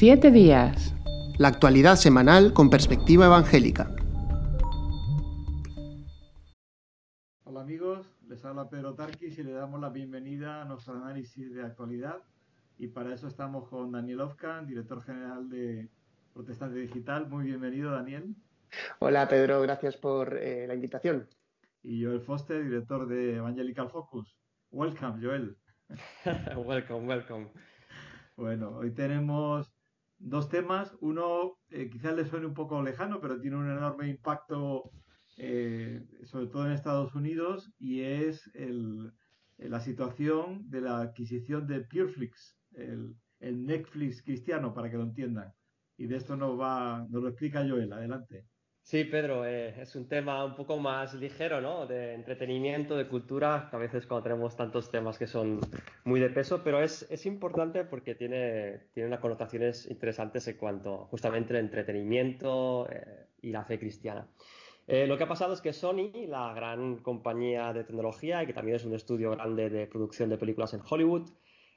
Siete días. La actualidad semanal con perspectiva evangélica. Hola amigos, les habla Pedro Tarquis y le damos la bienvenida a nuestro análisis de actualidad. Y para eso estamos con Daniel Ofkan, director general de Protestante Digital. Muy bienvenido, Daniel. Hola Pedro, gracias por eh, la invitación. Y Joel Foster, director de Evangelical Focus. Welcome, Joel. welcome, welcome. Bueno, hoy tenemos dos temas. Uno eh, quizás le suene un poco lejano, pero tiene un enorme impacto, eh, sobre todo en Estados Unidos, y es el, la situación de la adquisición de Pureflix, el, el Netflix cristiano, para que lo entiendan. Y de esto nos, va, nos lo explica Joel. Adelante. Sí, Pedro, eh, es un tema un poco más ligero, ¿no? De entretenimiento, de cultura, que a veces cuando tenemos tantos temas que son muy de peso, pero es, es importante porque tiene, tiene unas connotaciones interesantes en cuanto justamente al entretenimiento eh, y la fe cristiana. Eh, lo que ha pasado es que Sony, la gran compañía de tecnología y que también es un estudio grande de producción de películas en Hollywood,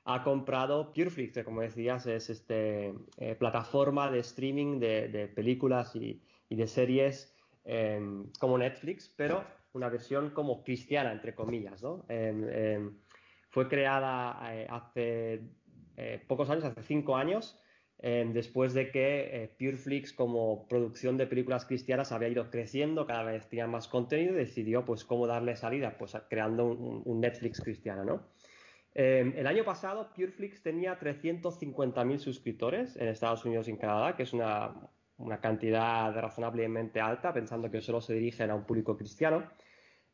ha comprado Pureflix, que como decías es este, plataforma de streaming de, de películas y y de series em, como Netflix, pero una versión como cristiana, entre comillas. ¿no? Em, em, fue creada eh, hace eh, pocos años, hace cinco años, después de que eh, Pureflix como producción de películas cristianas había ido creciendo, cada vez tenía más contenido y decidió pues cómo darle salida, pues creando un, Netflix cristiano, ¿no? el año pasado Pureflix tenía 350.000 suscriptores en Estados Unidos y en Canadá, que es una una cantidad razonablemente alta, pensando que solo se dirigen a un público cristiano.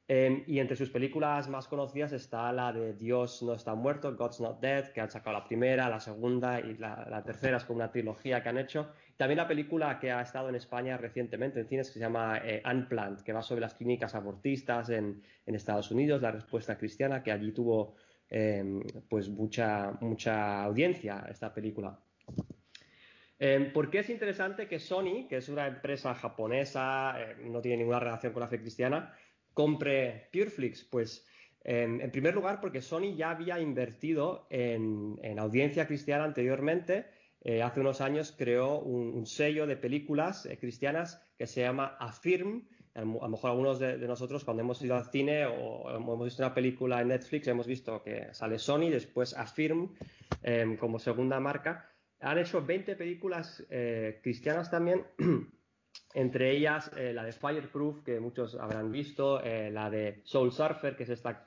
Em, y entre sus películas más conocidas está la de Dios no está muerto, God's Not Dead, que han sacado la primera, la segunda y la, tercera, es como una trilogía que han hecho. También la película que ha estado en España recientemente en cines que se llama eh, Unplant, que va sobre las clínicas abortistas en, Estados Unidos, la respuesta cristiana, que allí tuvo em, pues mucha, mucha audiencia esta película. Em, ¿Por qué es interesante que Sony, que es una empresa japonesa, eh, no tiene ninguna relación con la fe cristiana, compre Pureflix? Pues em, en primer lugar porque Sony ya había invertido en, audiencia cristiana anteriormente. Eh, hace unos años creó un, sello de películas eh, cristianas que se llama Affirm. A lo mejor algunos de, nosotros cuando hemos ido al cine o, hemos visto una película en Netflix hemos visto que sale Sony, después Affirm em, como segunda marca han hecho 20 películas eh, cristianas también, entre ellas eh, la de Fireproof, que muchos habrán visto, eh, la de Soul Surfer, que es esta,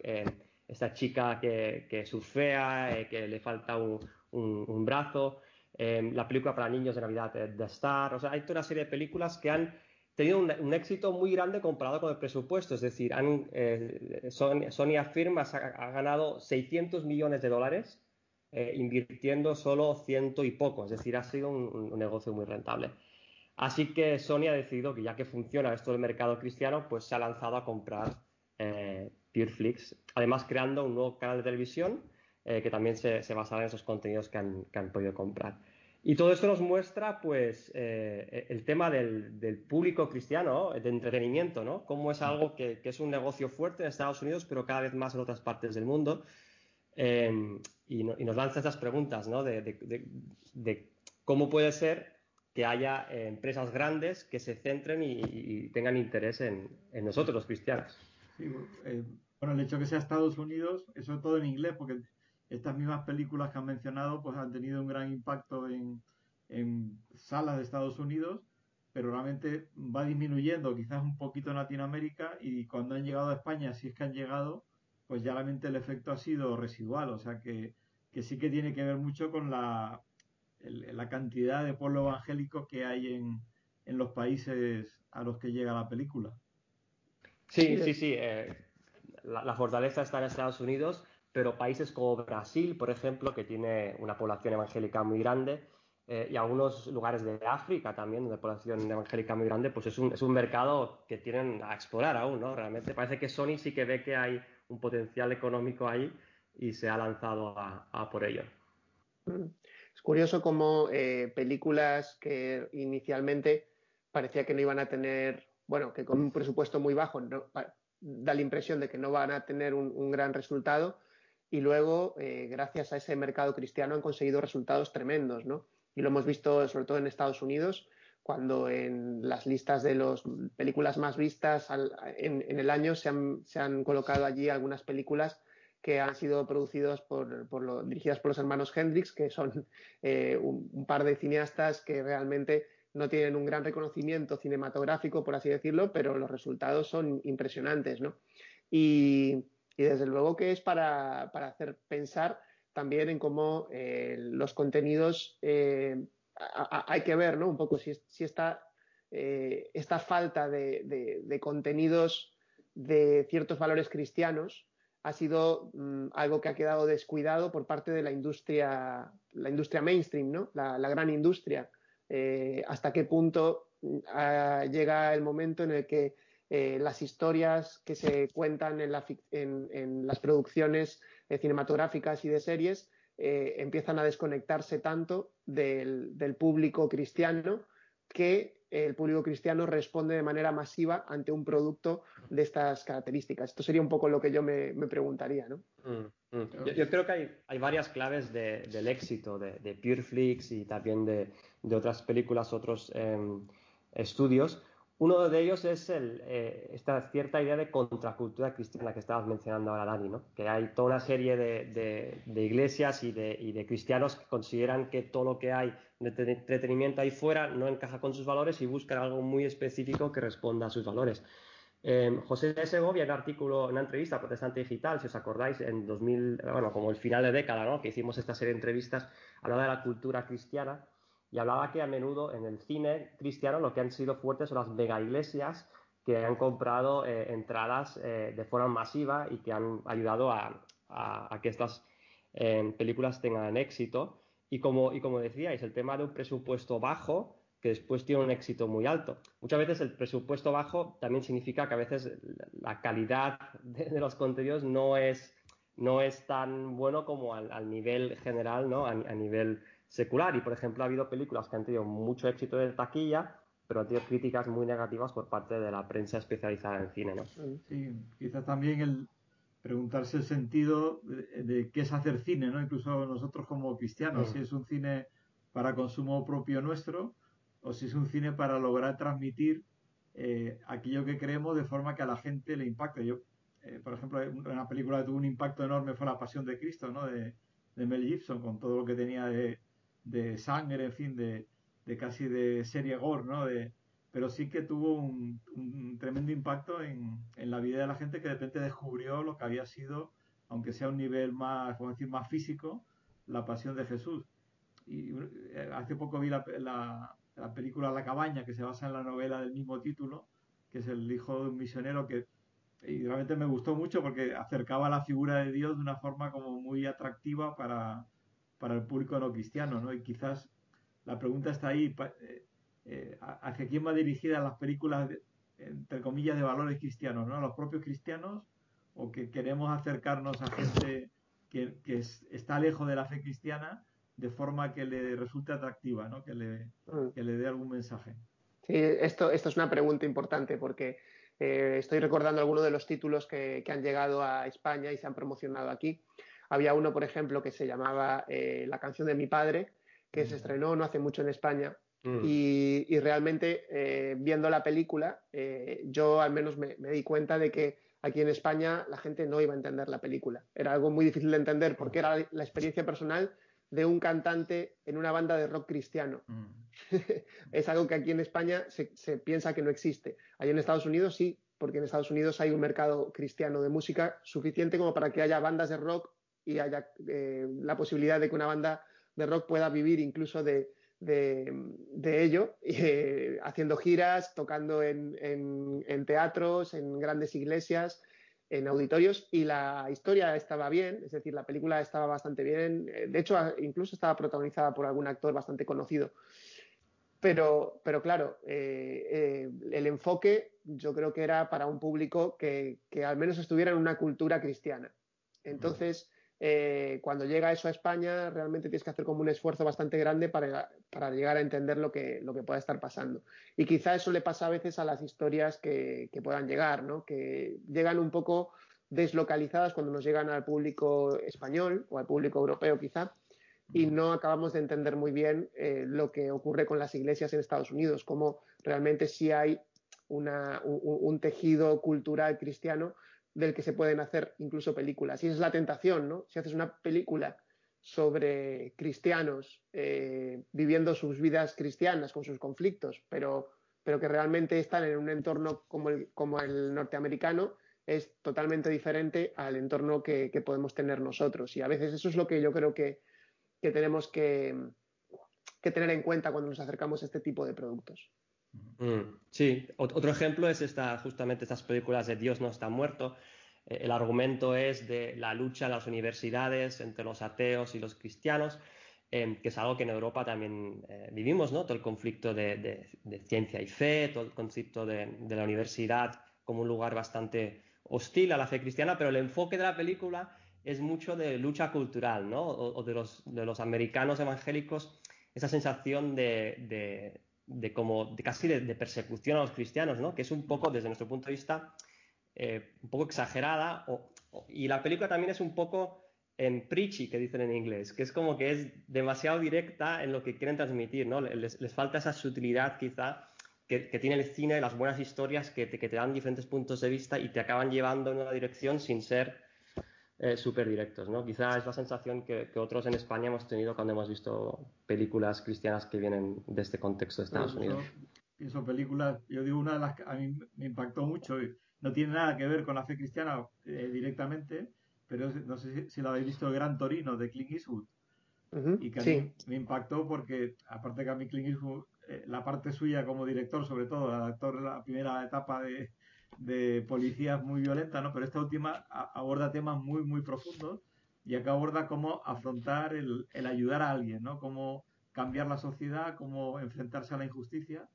esta chica que, que surfea, que le falta un, brazo, la película para niños de Navidad, The Star, o sea, hay toda una serie de películas que han tenido un, éxito muy grande comparado con el presupuesto, es decir, han, Sony, Sony afirma ha ganado 600 millones de dólares eh, invirtiendo solo ciento y poco, es decir, ha sido un, negocio muy rentable. Así que Sony ha decidido que ya que funciona esto del mercado cristiano, pues se ha lanzado a comprar eh, Pureflix, además creando un nuevo canal de televisión eh, que también se, basará en esos contenidos que han, podido comprar. Y todo esto nos muestra, pues, el tema del, público cristiano, de entretenimiento, ¿no? Cómo es algo que, que, es un negocio fuerte en Estados Unidos, pero cada vez más en otras partes del mundo. Em, y, nos lanza estas preguntas ¿no? de, cómo puede ser que haya eh, empresas grandes que se centren y, tengan interés en, nosotros, los cristianos. Sí, eh, bueno, el hecho de que sea Estados Unidos, eso todo en inglés, porque estas mismas películas que han mencionado pues han tenido un gran impacto en, en salas de Estados Unidos, pero realmente va disminuyendo quizás un poquito en Latinoamérica y cuando han llegado a España, si es que han llegado, pues ya realmente el efecto ha sido residual, o sea que, sí que tiene que ver mucho con la, la cantidad de pueblo evangélico que hay en, los países a los que llega la película. Sí, sí, sí. Eh, la, fortaleza está en Estados Unidos, pero países como Brasil, por ejemplo, que tiene una población evangélica muy grande, eh, y algunos lugares de África también, donde población evangélica muy grande, pues es un, es un mercado que tienen a explorar aún, ¿no? Realmente parece que Sony sí que ve que hay un potencial económico ahí y se ha lanzado a, por ello. Mm. Es curioso cómo eh, películas que inicialmente parecía que no iban a tener, bueno, que con un presupuesto muy bajo da la impresión de que no van a tener un, gran resultado y luego, eh, gracias a ese mercado cristiano, han conseguido resultados tremendos, ¿no? Y lo hemos visto sobre todo en Estados Unidos, cuando en las listas de las películas más vistas en, el año se han, colocado allí algunas películas que han sido producidas por, dirigidas por los hermanos Hendrix, que son eh, un, par de cineastas que realmente no tienen un gran reconocimiento cinematográfico, por así decirlo, pero los resultados son impresionantes, ¿no? Y, desde luego que es para, hacer pensar también en cómo eh, los contenidos eh, hay que ver, ¿no? Un poco si, eh, esta falta de, contenidos de ciertos valores cristianos ha sido mm, algo que ha quedado descuidado por parte de la industria, la industria mainstream, ¿no? La, gran industria. Eh, hasta qué punto mm, llega el momento en el que eh, las historias que se cuentan en, las producciones cinematográficas y de series eh, empiezan a desconectarse tanto del, público cristiano que el público cristiano responde de manera masiva ante un producto de estas características. Esto sería un poco lo que yo me, preguntaría, ¿no? Mm, mm. Yo, creo que hay, varias claves del éxito de, de Pureflix y también de, otras películas, otros em, estudios. Uno de ellos es eh, esta cierta idea de contracultura cristiana que estabas mencionando ahora, Dani, ¿no? que hay toda una serie de, iglesias y de, cristianos que consideran que todo lo que hay de entretenimiento ahí fuera no encaja con sus valores y buscan algo muy específico que responda a sus valores. Eh, José Segovia, en un artículo, en una entrevista Protestante Digital, si os acordáis, en 2000, bueno, como el final de década, ¿no? que hicimos esta serie de entrevistas, hablaba de la cultura cristiana y hablaba que a menudo en el cine cristiano lo que han sido fuertes son las mega iglesias que han comprado eh, entradas eh, de forma masiva y que han ayudado a, que estas eh, películas tengan éxito. Y como, y como decíais, el tema de un presupuesto bajo que después tiene un éxito muy alto. Muchas veces el presupuesto bajo también significa que a veces la calidad de, los contenidos no es, no es tan bueno como al, nivel general, ¿no? a, a nivel secular. Y, por ejemplo, ha habido películas que han tenido mucho éxito de taquilla, pero han tenido críticas muy negativas por parte de la prensa especializada en cine, ¿no? Sí, quizás también el preguntarse el sentido de, qué es hacer cine, ¿no? Incluso nosotros como cristianos, si es un cine para consumo propio nuestro o si es un cine para lograr transmitir eh, aquello que creemos de forma que a la gente le impacte. Yo, eh, por ejemplo, una película que tuvo un impacto enorme fue La Pasión de Cristo, ¿no? De, de Mel Gibson, con todo lo que tenía de, de sangre, en fin, de, casi de serie gore, ¿no? De, pero sí que tuvo un, tremendo impacto en, la vida de la gente que de repente descubrió lo que había sido, aunque sea un nivel más, decir, más físico, la pasión de Jesús. Y eh, hace poco vi la, la, película La cabaña, que se basa en la novela del mismo título, que es el hijo de un misionero que y realmente me gustó mucho porque acercaba la figura de Dios de una forma como muy atractiva para, para el público no cristiano, ¿no? Y quizás la pregunta está ahí, eh, eh, ¿hacia quién va dirigida las películas, entre comillas, de valores cristianos, ¿no? ¿A los propios cristianos o que queremos acercarnos a gente que, está lejos de la fe cristiana de forma que le resulte atractiva, ¿no? Que le, mm. le dé algún mensaje. Sí, esto, esto es una pregunta importante porque eh, estoy recordando algunos de los títulos que, que han llegado a España y se han promocionado aquí. Había uno, por ejemplo, que se llamaba eh, La canción de mi padre, que se mm. estrenó no hace mucho en España. Mm. Y, realmente, eh, viendo la película, eh, yo al menos me, di cuenta de que aquí en España la gente no iba a entender la película. Era algo muy difícil de entender porque era la experiencia personal de un cantante en una banda de rock cristiano. Mm. es algo que aquí en España se, se, piensa que no existe. Allí en Estados Unidos sí, porque en Estados Unidos hay un mercado cristiano de música suficiente como para que haya bandas de rock y haya eh, la posibilidad de que una banda de rock pueda vivir incluso de, ello, eh, haciendo giras, tocando en, teatros, en grandes iglesias, en auditorios, y la historia estaba bien, es decir, la película estaba bastante bien, eh, de hecho, incluso estaba protagonizada por algún actor bastante conocido. Pero, pero claro, el enfoque yo creo que era para un público que, que, al menos estuviera en una cultura cristiana. Entonces, eh, cuando llega eso a España, realmente tienes que hacer como un esfuerzo bastante grande para, llegar a entender lo que, lo que pueda estar pasando. Y quizá eso le pasa a veces a las historias que, puedan llegar, ¿no? que llegan un poco deslocalizadas cuando nos llegan al público español o al público europeo quizá, y no acabamos de entender muy bien eh, lo que ocurre con las iglesias en Estados Unidos, cómo realmente sí hay una, un, tejido cultural cristiano del que se pueden hacer incluso películas. Y esa es la tentación, ¿no? Si haces una película sobre cristianos eh, viviendo sus vidas cristianas con sus conflictos, pero, pero que realmente están en un entorno como el, como el norteamericano, es totalmente diferente al entorno que podemos tener nosotros. Y a veces eso es lo que yo creo que, que tenemos que, tener en cuenta cuando nos acercamos a este tipo de productos. Mm, sí, otro ejemplo es esta, justamente estas películas de Dios no está muerto. Eh, el argumento es de la lucha en las universidades entre los ateos y los cristianos, em, que es algo que en Europa también eh, vivimos, ¿no? Todo el conflicto de, ciencia y fe, todo el concepto de, la universidad como un lugar bastante hostil a la fe cristiana, pero el enfoque de la película es mucho de lucha cultural, ¿no? O, de, los, de, los, americanos evangélicos, esa sensación de, de, como, de casi de, persecución a los cristianos, ¿no? Que es un poco, desde nuestro punto de vista, eh, un poco exagerada. y la película también es un poco en preachy, que dicen en inglés, que es como que es demasiado directa en lo que quieren transmitir, ¿no? Les, les falta esa sutilidad quizá que, que, tiene el cine, las buenas historias que te, que te dan diferentes puntos de vista y te acaban llevando en una dirección sin ser eh, súper directos, ¿no? Quizá es la sensación que, otros en España hemos tenido cuando hemos visto películas cristianas que vienen de este contexto de Estados Unidos. Pienso películas, yo digo una de las que a mí me impactó mucho, y no tiene nada que ver con la fe cristiana eh, directamente, pero no sé si, la habéis visto, el Gran Torino de Clint Eastwood. y que a mí me impactó porque, aparte que a mí Clint Eastwood, eh, la parte suya como director, sobre todo, el actor la primera etapa de, de policías muy violentas, ¿no? Pero esta última aborda temas muy, muy profundos y acá aborda cómo afrontar el, el, ayudar a alguien, ¿no? Cómo cambiar la sociedad, cómo enfrentarse a la injusticia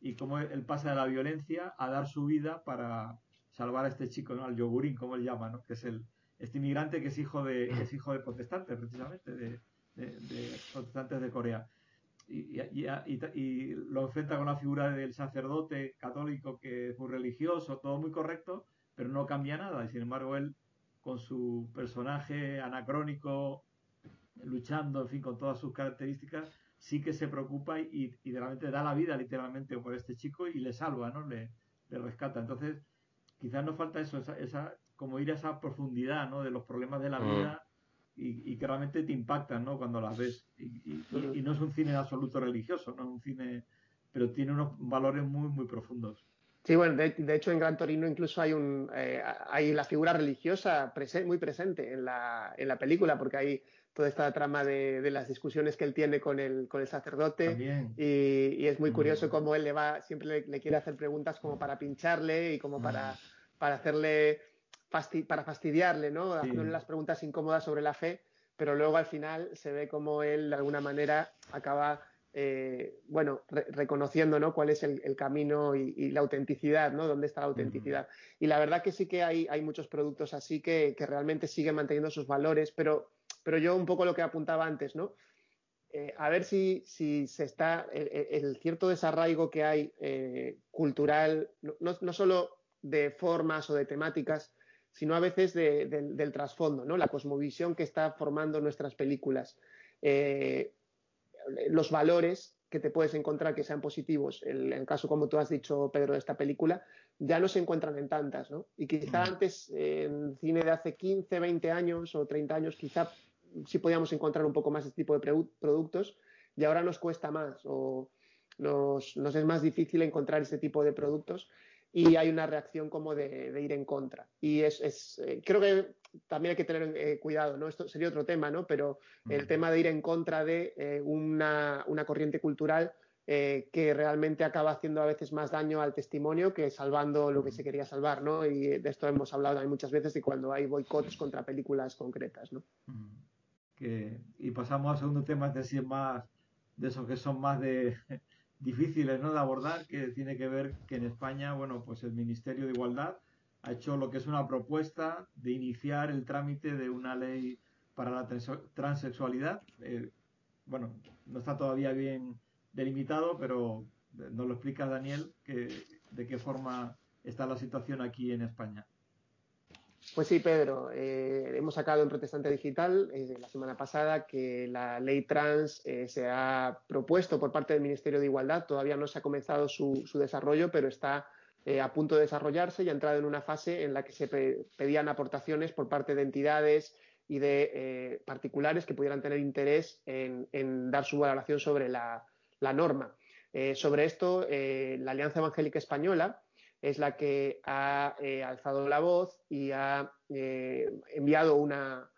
y cómo él pasa de la violencia a dar su vida para salvar a este chico, ¿no? Al yogurín, como él llama, ¿no? Que es el, este inmigrante que es hijo de, es hijo de protestantes, precisamente, de, de protestantes de Corea y, y, lo enfrenta con la figura del sacerdote católico que es muy religioso, todo muy correcto, pero no cambia nada. Y sin embargo, él, con su personaje anacrónico, luchando, en fin, con todas sus características, sí que se preocupa y, y realmente da la vida literalmente por este chico y le salva, ¿no? Le, le rescata. Entonces, quizás nos falta eso, esa, esa, como ir a esa profundidad, ¿no? De los problemas de la mm. vida y, que realmente te impactan ¿no? cuando las ves. Y, no es un cine absoluto religioso, no es un cine, pero tiene unos valores muy, muy profundos. Sí, bueno, de, hecho en Gran Torino incluso hay, un, eh, hay la figura religiosa muy presente en la, en la película, porque hay toda esta trama de, de, las discusiones que él tiene con el, con el sacerdote y, y, es muy curioso cómo él le va, siempre le, quiere hacer preguntas como para pincharle y como para, para hacerle para fastidiarle, ¿no? Haciéndole las preguntas incómodas sobre la fe, pero luego al final se ve como él de alguna manera acaba, eh, bueno, reconociendo, ¿no? Cuál es el, camino y, la autenticidad, ¿no? Dónde está la autenticidad. Y la verdad que sí que hay, hay muchos productos así que, que, realmente siguen manteniendo sus valores, pero, pero yo un poco lo que apuntaba antes, ¿no? Eh, a ver si, si se está el, cierto desarraigo que hay eh, cultural, no, no, solo de formas o de temáticas, sino a veces del trasfondo, ¿no? La cosmovisión que está formando nuestras películas. Eh, los valores que te puedes encontrar que sean positivos, en el caso como tú has dicho, Pedro, de esta película, ya no se encuentran en tantas, ¿no? Y quizá mm. antes, en cine de hace 15, 20 años o 30 años, quizá sí podíamos encontrar un poco más este tipo de productos y ahora nos cuesta más o nos, nos es más difícil encontrar este tipo de productos y hay una reacción como de, ir en contra. Y es, es eh, creo que también hay que tener eh, cuidado, ¿no? Esto sería otro tema, ¿no? Pero el tema de ir en contra de eh, una, una, corriente cultural que realmente acaba haciendo a veces más daño al testimonio que salvando lo que se quería salvar, ¿no? Y de esto hemos hablado también muchas veces de cuando hay boicots contra películas concretas, ¿no? Que, y pasamos al segundo tema, es decir, más de esos que son más de difíciles ¿no? de abordar, que tiene que ver que en España, bueno, pues el Ministerio de Igualdad ha hecho lo que es una propuesta de iniciar el trámite de una ley para la transexualidad. Eh, bueno, no está todavía bien delimitado, pero nos lo explica Daniel que, de qué forma está la situación aquí en España. Pues sí, Pedro. Eh, hemos sacado en Protestante Digital eh, la semana pasada que la ley trans eh, se ha propuesto por parte del Ministerio de Igualdad. Todavía no se ha comenzado su, desarrollo, pero está a punto de desarrollarse y ha entrado en una fase en la que se pedían aportaciones por parte de entidades y de particulares que pudieran tener interés en, dar su valoración sobre la norma. sobre esto, la Alianza Evangélica Española es la que ha eh, alzado la voz y ha eh, enviado una,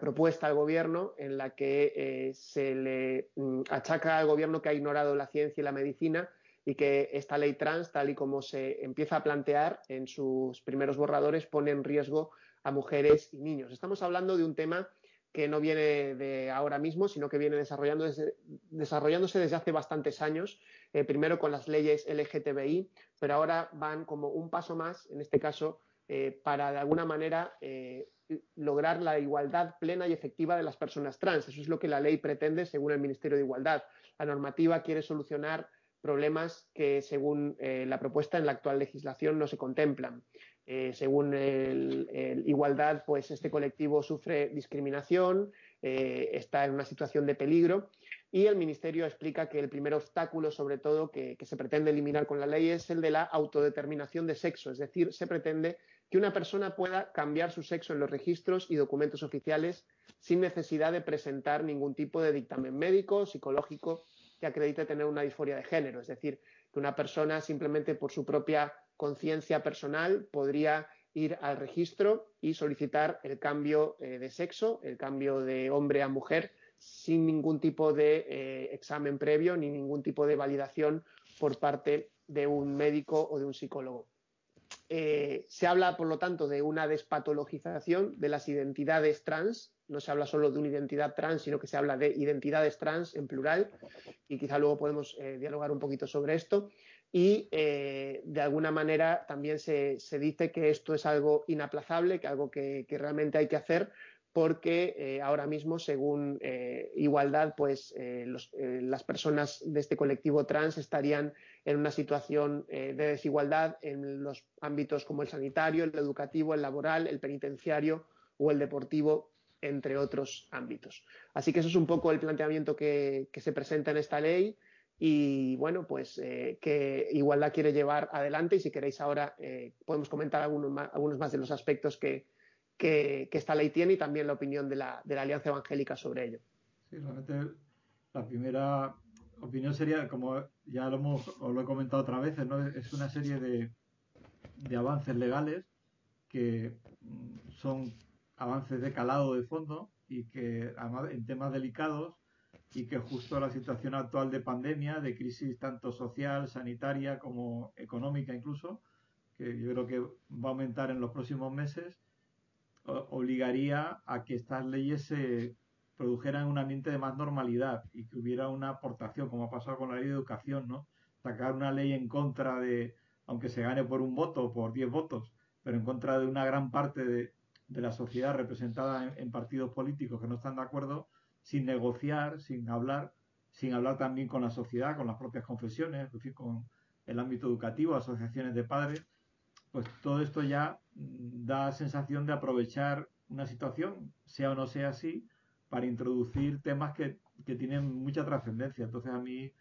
propuesta al gobierno en la que eh, se le mm, achaca al gobierno que ha ignorado la ciencia y la medicina y que esta ley trans, tal y como se empieza a plantear en sus primeros borradores, pone en riesgo a mujeres y niños. Estamos hablando de un tema que no viene de ahora mismo, sino que viene desarrollándose desde hace bastantes años, eh, primero con las leyes LGTBI, pero ahora van como un paso más, en este caso, eh, para de alguna manera eh, lograr la igualdad plena y efectiva de las personas trans. Eso es lo que la ley pretende según el Ministerio de Igualdad. La normativa quiere solucionar problemas que, según la propuesta en la actual legislación, no se contemplan. Según el, Igualdad, pues este colectivo sufre discriminación, está en una situación de peligro y el Ministerio explica que el primer obstáculo, sobre todo, que, se pretende eliminar con la ley es el de la autodeterminación de sexo, es decir, se pretende que una persona pueda cambiar su sexo en los registros y documentos oficiales sin necesidad de presentar ningún tipo de dictamen médico, psicológico que acredite tener una disforia de género, es decir, que una persona simplemente por su propia conciencia personal podría ir al registro y solicitar el cambio eh, de sexo, el cambio de hombre a mujer, sin ningún tipo de eh, examen previo ni ningún tipo de validación por parte de un médico o de un psicólogo. Eh, se habla, por lo tanto, de una despatologización de las identidades trans. No se habla solo de una identidad trans, sino que se habla de identidades trans en plural. Y quizá luego podemos dialogar un poquito sobre esto y eh, de alguna manera también se, dice que esto es algo inaplazable, que algo que, realmente hay que hacer porque eh, ahora mismo, según eh, Igualdad, pues las personas de este colectivo trans estarían en una situación de desigualdad en los ámbitos como el sanitario, el educativo, el laboral, el penitenciario o el deportivo, entre otros ámbitos. Así que eso es un poco el planteamiento que se presenta en esta ley y bueno, pues eh, que igual la quiere llevar adelante y si queréis ahora eh, podemos comentar algunos más, algunos más de los aspectos que, que, esta ley tiene y también la opinión de la, de la Alianza Evangélica sobre ello. Sí, realmente la primera opinión sería, como ya lo, hemos, os lo he comentado otra vez, ¿no? es una serie de, de avances legales que mm, son avances de calado de fondo y que además en temas delicados y que justo la situación actual de pandemia, de crisis tanto social, sanitaria como económica incluso, que yo creo que va a aumentar en los próximos meses, obligaría a que estas leyes se produjeran en un ambiente de más normalidad y que hubiera una aportación, como ha pasado con la ley de educación, ¿no? Sacar una ley en contra de, aunque se gane por un voto o por diez votos, pero en contra de una gran parte de, la sociedad representada en partidos políticos que no están de acuerdo, sin negociar, sin hablar, sin hablar también con la sociedad, con las propias confesiones, con el ámbito educativo, asociaciones de padres, pues todo esto ya mm, da sensación de aprovechar una situación, sea o no sea así, para introducir temas que, que tienen mucha trascendencia. Entonces a mí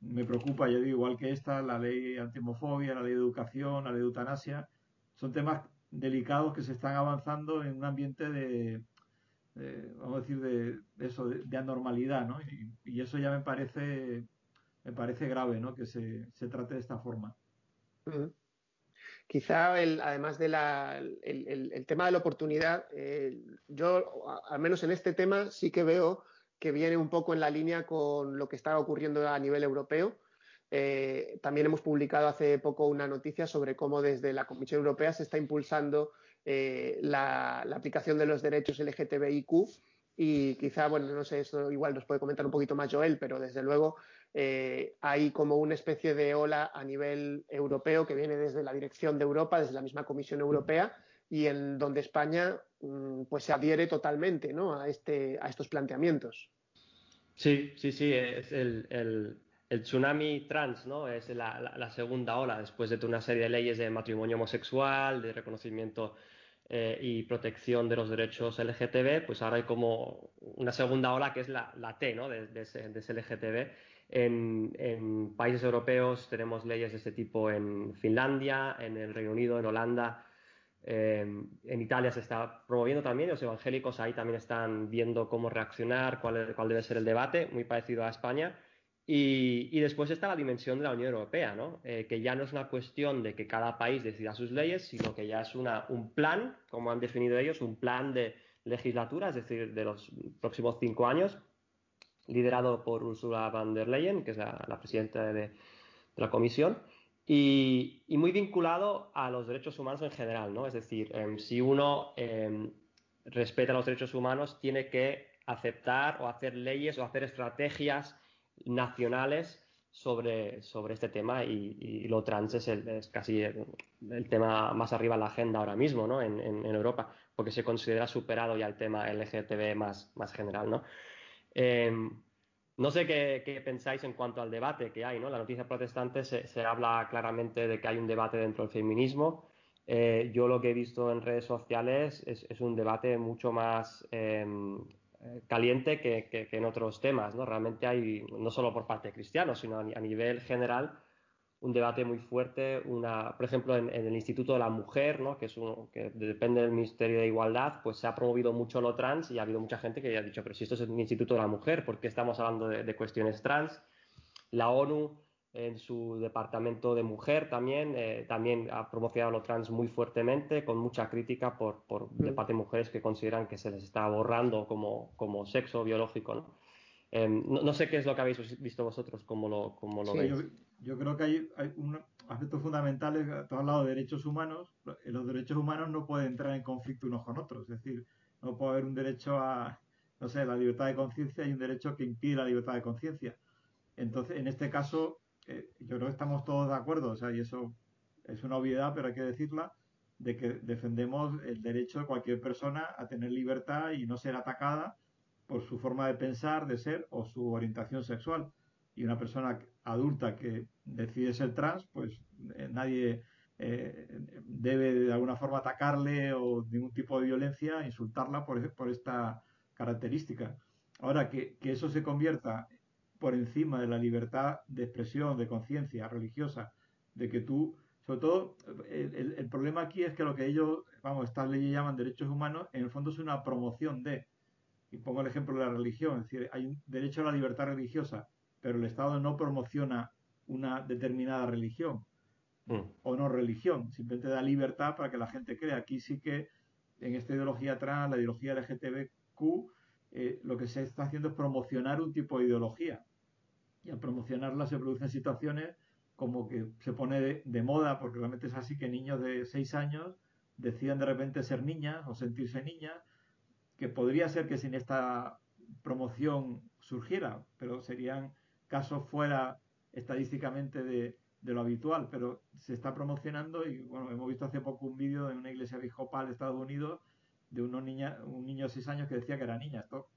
me preocupa, yo digo, igual que esta, la ley antimofobia, la ley de educación, la ley de eutanasia, son temas delicados que se están avanzando en un ambiente de, vamos a decir, de, eso, de, anormalidad, ¿no? Y, eso ya me parece, me parece grave, ¿no? Que se, se trate de esta forma. Quizá, el, además del el, el, tema de la oportunidad, eh, yo, al menos en este tema, sí que veo que viene un poco en la línea con lo que está ocurriendo a nivel europeo. Eh, también hemos publicado hace poco una noticia sobre cómo desde la Comisión Europea se está impulsando eh, la, aplicación de los derechos LGTBIQ y quizá, bueno, no sé, eso igual nos puede comentar un poquito más Joel, pero desde luego eh, hay como una especie de ola a nivel europeo que viene desde la dirección de Europa, desde la misma Comisión Europea y en donde España mm, pues se adhiere totalmente ¿no? a, este, a estos planteamientos. Sí, sí, sí, es el, el, tsunami trans, ¿no? Es la, segunda ola después de una serie de leyes de matrimonio homosexual, de reconocimiento eh, y protección de los derechos LGTB, pues ahora hay como una segunda ola que es la, T ¿no? de, ese, LGTB. En, países europeos tenemos leyes de este tipo en Finlandia, en el Reino Unido, en Holanda, en Italia se está promoviendo también, los evangélicos ahí también están viendo cómo reaccionar, cuál, cuál debe ser el debate, muy parecido a España. Y, después está la dimensión de la Unión Europea, ¿no? Eh, que ya no es una cuestión de que cada país decida sus leyes, sino que ya es una, un plan, como han definido ellos, un plan de legislatura, es decir, de los próximos cinco años, liderado por Ursula von der Leyen, que es la, presidenta de, la Comisión, y, muy vinculado a los derechos humanos en general, ¿no? Es decir, em, si uno em, respeta los derechos humanos, tiene que aceptar o hacer leyes o hacer estrategias nacionales sobre, sobre este tema y, lo trans es, es casi el, tema más arriba en la agenda ahora mismo ¿no? en, en, Europa, porque se considera superado ya el tema LGTB más, más general. ¿no? Em, no sé qué, pensáis en cuanto al debate que hay. ¿no? La noticia protestante se, habla claramente de que hay un debate dentro del feminismo. Eh, yo lo que he visto en redes sociales es, un debate mucho más em, caliente que, en otros temas. ¿no? Realmente hay, no solo por parte de cristianos, sino a, nivel general, un debate muy fuerte. Una, por ejemplo, en, el Instituto de la Mujer, ¿no? que, es uno, que depende del Ministerio de Igualdad, pues se ha promovido mucho lo trans y ha habido mucha gente que ha dicho, pero si esto es el Instituto de la Mujer, ¿por qué estamos hablando de cuestiones trans? La ONU en su departamento de mujer también, eh, también ha promocionado lo trans muy fuertemente, con mucha crítica por, por de mm. parte de mujeres que consideran que se les está borrando como, como sexo biológico. Em, ¿no? no, sé qué es lo que habéis visto vosotros, cómo lo, cómo lo veis. Yo, creo que hay, hay un aspecto fundamental, tú has hablado de derechos humanos, los derechos humanos no pueden entrar en conflicto unos con otros, es decir, no puede haber un derecho a, no sé, la libertad de conciencia y un derecho que impide la libertad de conciencia. Entonces, en este caso, yo creo que estamos todos de acuerdo, o sea, y eso es una obviedad, pero hay que decirla, de que defendemos el derecho de cualquier persona a tener libertad y no ser atacada por su forma de pensar, de ser o su orientación sexual. Y una persona adulta que decide ser trans, pues eh, nadie eh, debe de alguna forma atacarle o ningún tipo de violencia, insultarla por, por esta característica. Ahora, que, que eso se convierta por encima de la libertad de expresión, de conciencia religiosa, de que tú, sobre todo, el, problema aquí es que lo que ellos, vamos, estas leyes llaman derechos humanos, en el fondo es una promoción de, y pongo el ejemplo de la religión, es decir, hay un derecho a la libertad religiosa, pero el Estado no promociona una determinada religión mm. o no religión, simplemente da libertad para que la gente crea. Aquí sí que en esta ideología trans, la ideología LGTBQ, eh, lo que se está haciendo es promocionar un tipo de ideología y al promocionarla se producen situaciones como que se pone de, moda, porque realmente es así que niños de 6 años decidan de repente ser niñas o sentirse niñas, que podría ser que sin esta promoción surgiera, pero serían casos fuera estadísticamente de, lo habitual, pero se está promocionando y bueno, hemos visto hace poco un vídeo de una iglesia episcopal de Estados Unidos de unos niña, un niño de 6 años que decía que era niña. Esto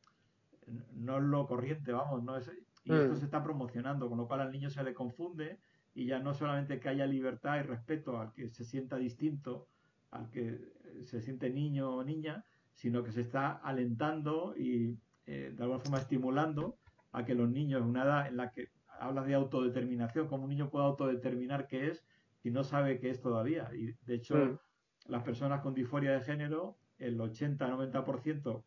no es lo corriente, vamos, no es, y esto mm. se está promocionando, con lo cual al niño se le confunde y ya no solamente que haya libertad y respeto al que se sienta distinto, al que se siente niño o niña, sino que se está alentando y eh, de alguna forma estimulando a que los niños, en una edad en la que habla de autodeterminación, como un niño puede autodeterminar qué es si no sabe qué es todavía. Y de hecho, las personas con disforia de género, el 80-90%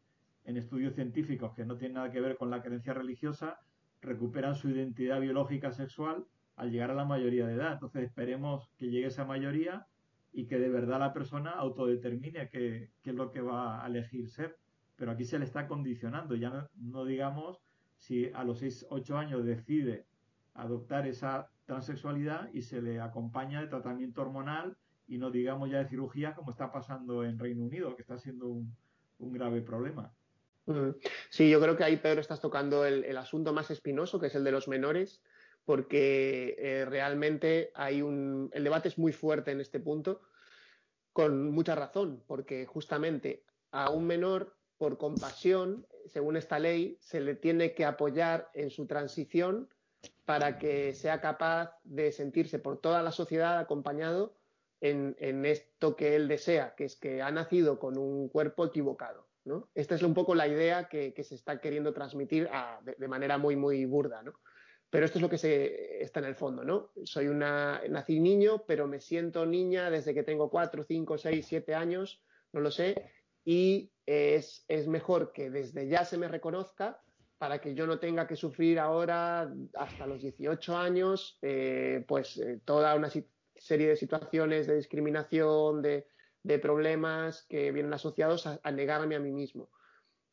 en estudios científicos que no tienen nada que ver con la creencia religiosa, recuperan su identidad biológica sexual al llegar a la mayoría de edad. Entonces esperemos que llegue esa mayoría y que de verdad la persona autodetermine qué, es lo que va a elegir ser. Pero aquí se le está condicionando. Ya no, digamos si a los 6, 8 años decide adoptar esa transexualidad y se le acompaña de tratamiento hormonal y no digamos ya de cirugía como está pasando en Reino Unido, que está siendo un grave problema. Sí, yo creo que ahí, Pedro, estás tocando el, asunto más espinoso, que es el de los menores, porque eh, realmente hay un, el debate es muy fuerte en este punto, con mucha razón, porque justamente a un menor, por compasión, según esta ley, se le tiene que apoyar en su transición para que sea capaz de sentirse por toda la sociedad acompañado en, en, esto que él desea, que es que ha nacido con un cuerpo equivocado. ¿no? Esta es un poco la idea que, que se está queriendo transmitir a, de, de, manera muy, muy burda. ¿no? Pero esto es lo que se, está en el fondo. ¿no? Soy una, nací niño, pero me siento niña desde que tengo 4, 5, 6, 7 años, no lo sé, y es, es mejor que desde ya se me reconozca para que yo no tenga que sufrir ahora hasta los 18 años eh, pues eh, toda una serie de situaciones de discriminación, de, de problemas que vienen asociados a, a, negarme a mí mismo.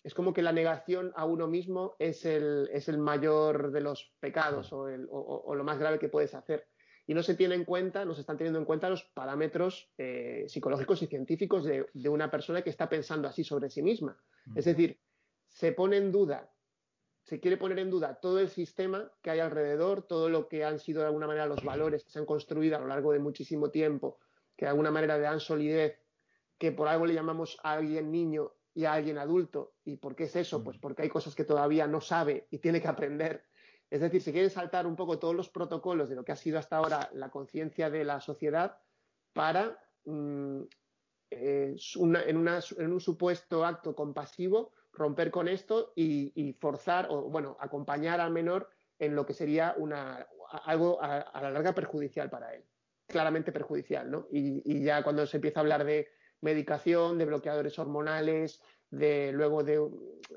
Es como que la negación a uno mismo es el, es el mayor de los pecados o, el, o, o, lo más grave que puedes hacer. Y no se tiene en cuenta, no se están teniendo en cuenta los parámetros eh, psicológicos y científicos de, de, una persona que está pensando así sobre sí misma. Es decir, se pone en duda se quiere poner en duda todo el sistema que hay alrededor, todo lo que han sido de alguna manera los valores que se han construido a lo largo de muchísimo tiempo, que de alguna manera le dan solidez, que por algo le llamamos a alguien niño y a alguien adulto. ¿Y por qué es eso? Pues porque hay cosas que todavía no sabe y tiene que aprender. Es decir, se quieren saltar un poco todos los protocolos de lo que ha sido hasta ahora la conciencia de la sociedad para, mmm, eh, en, un supuesto acto compasivo, romper con esto y, forzar o, bueno, acompañar al menor en lo que sería una, algo a, la larga perjudicial para él. Claramente perjudicial, ¿no? Y, ya cuando se empieza a hablar de medicación, de bloqueadores hormonales, de luego de,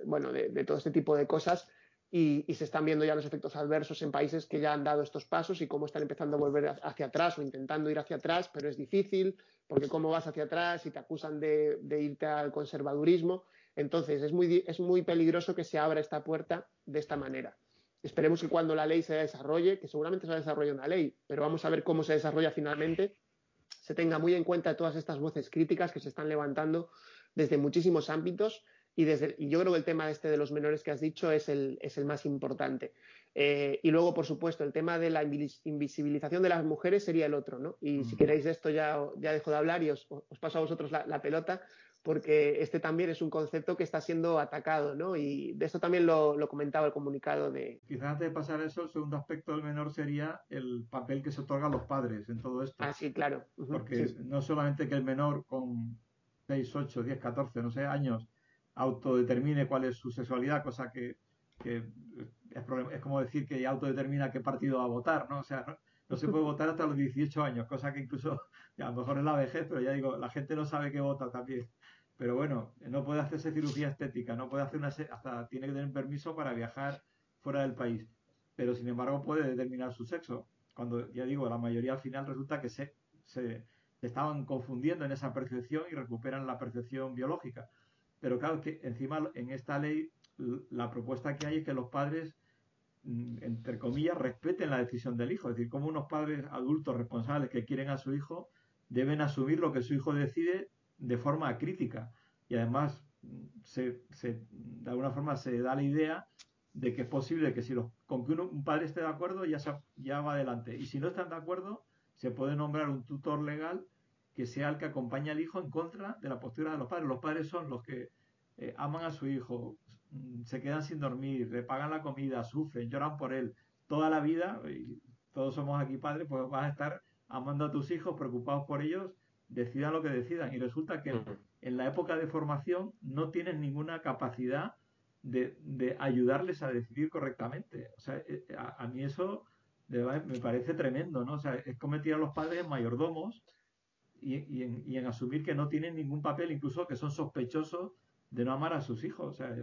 bueno, de todo este tipo de cosas, y, se están viendo ya los efectos adversos en países que ya han dado estos pasos y cómo están empezando a volver hacia atrás o intentando ir hacia atrás, pero es difícil porque cómo vas hacia atrás y te acusan de, de irte al conservadurismo. Entonces, es muy, es muy peligroso que se abra esta puerta de esta manera. Esperemos que cuando la ley se desarrolle, que seguramente se va a desarrollar una ley, pero vamos a ver cómo se desarrolla finalmente, se tenga muy en cuenta todas estas voces críticas que se están levantando desde muchísimos ámbitos y, desde, y yo creo que el tema este de los menores que has dicho es el, es el más importante. Eh, y luego, por supuesto, el tema de la invisibilización de las mujeres sería el otro, ¿no? Y si queréis de esto ya, ya dejo de hablar y os, os paso a vosotros la, la pelota, porque este también es un concepto que está siendo atacado, ¿no? Y de esto también lo, lo, comentaba el comunicado de... Quizás antes de pasar a eso, el segundo aspecto del menor sería el papel que se otorga a los padres en todo esto. Ah, sí, claro. Uh -huh, porque sí. no solamente que el menor con 6, 8, 10, 14, no sé, años, autodetermine cuál es su sexualidad, cosa que, es, es, como decir que autodetermina qué partido va a votar, ¿no? O sea, no, no se puede votar hasta los 18 años, cosa que incluso, a lo mejor es la vejez, pero ya digo, la gente no sabe qué vota también. Pero bueno, no puede hacerse cirugía estética, no puede hacer una, hasta tiene que tener permiso para viajar fuera del país. Pero sin embargo puede determinar su sexo. Cuando, ya digo, la mayoría al final resulta que se, se estaban confundiendo en esa percepción y recuperan la percepción biológica. Pero claro, que encima en esta ley la propuesta que hay es que los padres, mm, entre comillas, respeten la decisión del hijo. Es decir, como unos padres adultos responsables que quieren a su hijo deben asumir lo que su hijo decide de forma crítica. Y además, se, se, de alguna forma se da la idea de que es posible que si los, con que un padre esté de acuerdo ya, se, ya va adelante. Y si no están de acuerdo, se puede nombrar un tutor legal que sea el que acompañe al hijo en contra de la postura de los padres. Los padres son los que eh, aman a su hijo, se quedan sin dormir, le pagan la comida, sufren, lloran por él toda la vida, y todos somos aquí padres, pues vas a estar amando a tus hijos, preocupados por ellos, decidan lo que decidan. Y resulta que en la época de formación no tienen ninguna capacidad de, de ayudarles a decidir correctamente. O sea, eh, a, a mí eso de verdad, me parece tremendo, ¿no? O sea, es convertir a los padres en mayordomos y, y, en, y en asumir que no tienen ningún papel, incluso que son sospechosos de no amar a sus hijos. O sea,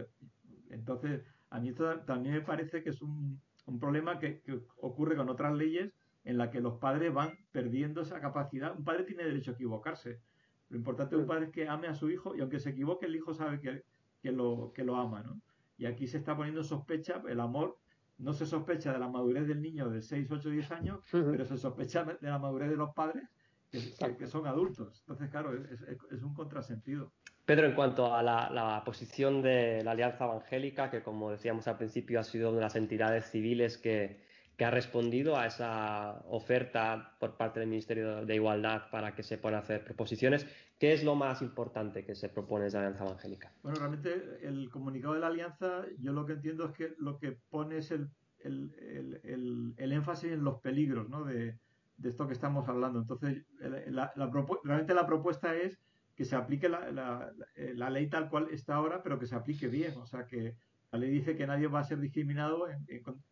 entonces, a mí esto también me parece que es un, un problema que, que, ocurre con otras leyes en la que los padres van perdiendo esa capacidad. Un padre tiene derecho a equivocarse. Lo importante de un padre es que ame a su hijo y aunque se equivoque, el hijo sabe que, que, lo, que lo ama, ¿no? Y aquí se está poniendo en sospecha el amor. No se sospecha de la madurez del niño de 6, 8, 10 años, pero se sospecha de la madurez de los padres que, que, son adultos. Entonces, claro, es, es, es un contrasentido. Pedro, en cuanto a la, la, posición de la Alianza Evangélica, que como decíamos al principio ha sido una de las entidades civiles que, que, ha respondido a esa oferta por parte del Ministerio de Igualdad para que se puedan hacer proposiciones, ¿qué es lo más importante que se propone de la Alianza Evangélica? Bueno, realmente el comunicado de la Alianza, yo lo que entiendo es que lo que pone es el, el, el, el énfasis en los peligros ¿no? de, esto que estamos hablando. Entonces, la, realmente la propuesta es que se aplique la, la, ley tal cual está ahora, pero que se aplique bien. O sea, que la ley dice que nadie va a ser discriminado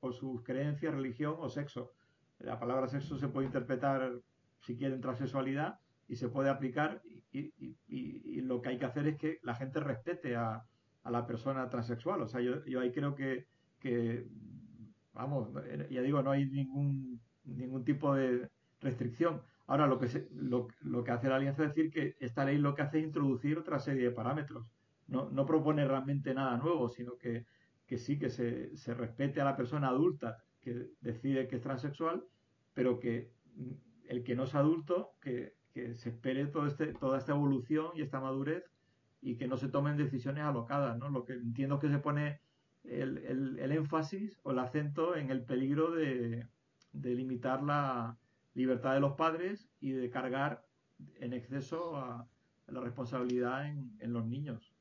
por sus creencias, religión o sexo. La palabra sexo se puede interpretar, si quieren, transexualidad y se puede aplicar y, y, lo que hay que hacer es que la gente respete a, a la persona transexual. O sea, yo, yo ahí creo que, que, vamos, ya digo, no hay ningún, ningún tipo de restricción. Ahora, lo que, se, lo, que hace la alianza es decir que esta ley lo que hace es introducir otra serie de parámetros. No, no propone realmente nada nuevo, sino que, que sí que se, se respete a la persona adulta que decide que es transexual, pero que el que no es adulto, que, que se espere todo este, toda esta evolución y esta madurez y que no se tomen decisiones alocadas, ¿no? Lo que entiendo que se pone el, el, énfasis o el acento en el peligro de, de, limitar la libertad de los padres y de cargar en exceso la responsabilidad en, los niños.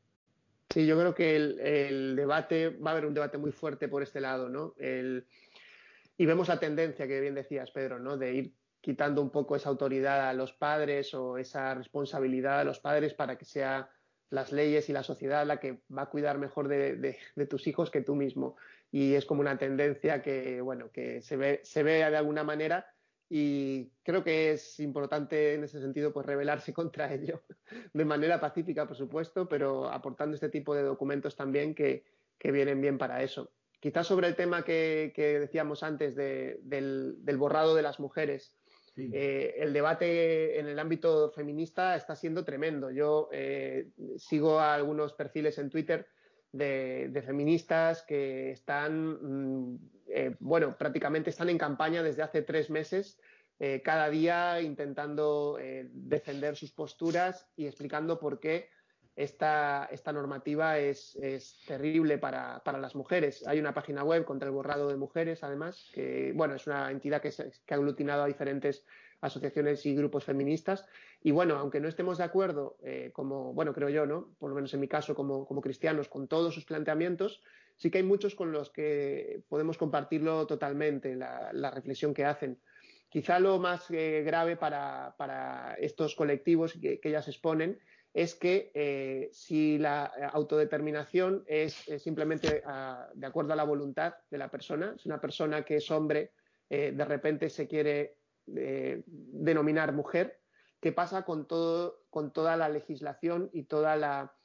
Sí, yo creo que el, debate, va a haber un debate muy fuerte por este lado, ¿no? El, y vemos la tendencia que bien decías, Pedro, ¿no? De ir quitando un poco esa autoridad a los padres o esa responsabilidad a los padres para que sea las leyes y la sociedad la que va a cuidar mejor de, tus hijos que tú mismo. Y es como una tendencia que, bueno, que se ve, se ve de alguna manera y creo que es importante en ese sentido pues rebelarse contra ello de manera pacífica, por supuesto, pero aportando este tipo de documentos también que, vienen bien para eso. Quizás sobre el tema que, decíamos antes del, del borrado de las mujeres, eh, el debate en el ámbito feminista está siendo tremendo. Yo eh, sigo a algunos perfiles en Twitter de, feministas que están, mm, eh, bueno, prácticamente están en campaña desde hace tres meses, cada día intentando defender sus posturas y explicando por qué esta, esta normativa es, terrible para, las mujeres. Hay una página web contra el borrado de mujeres, además, que bueno, es una entidad que, que ha aglutinado a diferentes asociaciones y grupos feministas. Y bueno, aunque no estemos de acuerdo, eh, como, bueno, creo yo, ¿no? Por lo menos en mi caso, como, cristianos, con todos sus planteamientos, sí que hay muchos con los que podemos compartirlo totalmente, la, reflexión que hacen. Quizá lo más eh, grave para, estos colectivos que, que ellas exponen es que eh, si la autodeterminación es, simplemente ah, de acuerdo a la voluntad de la persona, si una persona que es hombre eh, de repente se quiere eh, denominar mujer, ¿qué pasa con, todo, con toda la legislación y toda la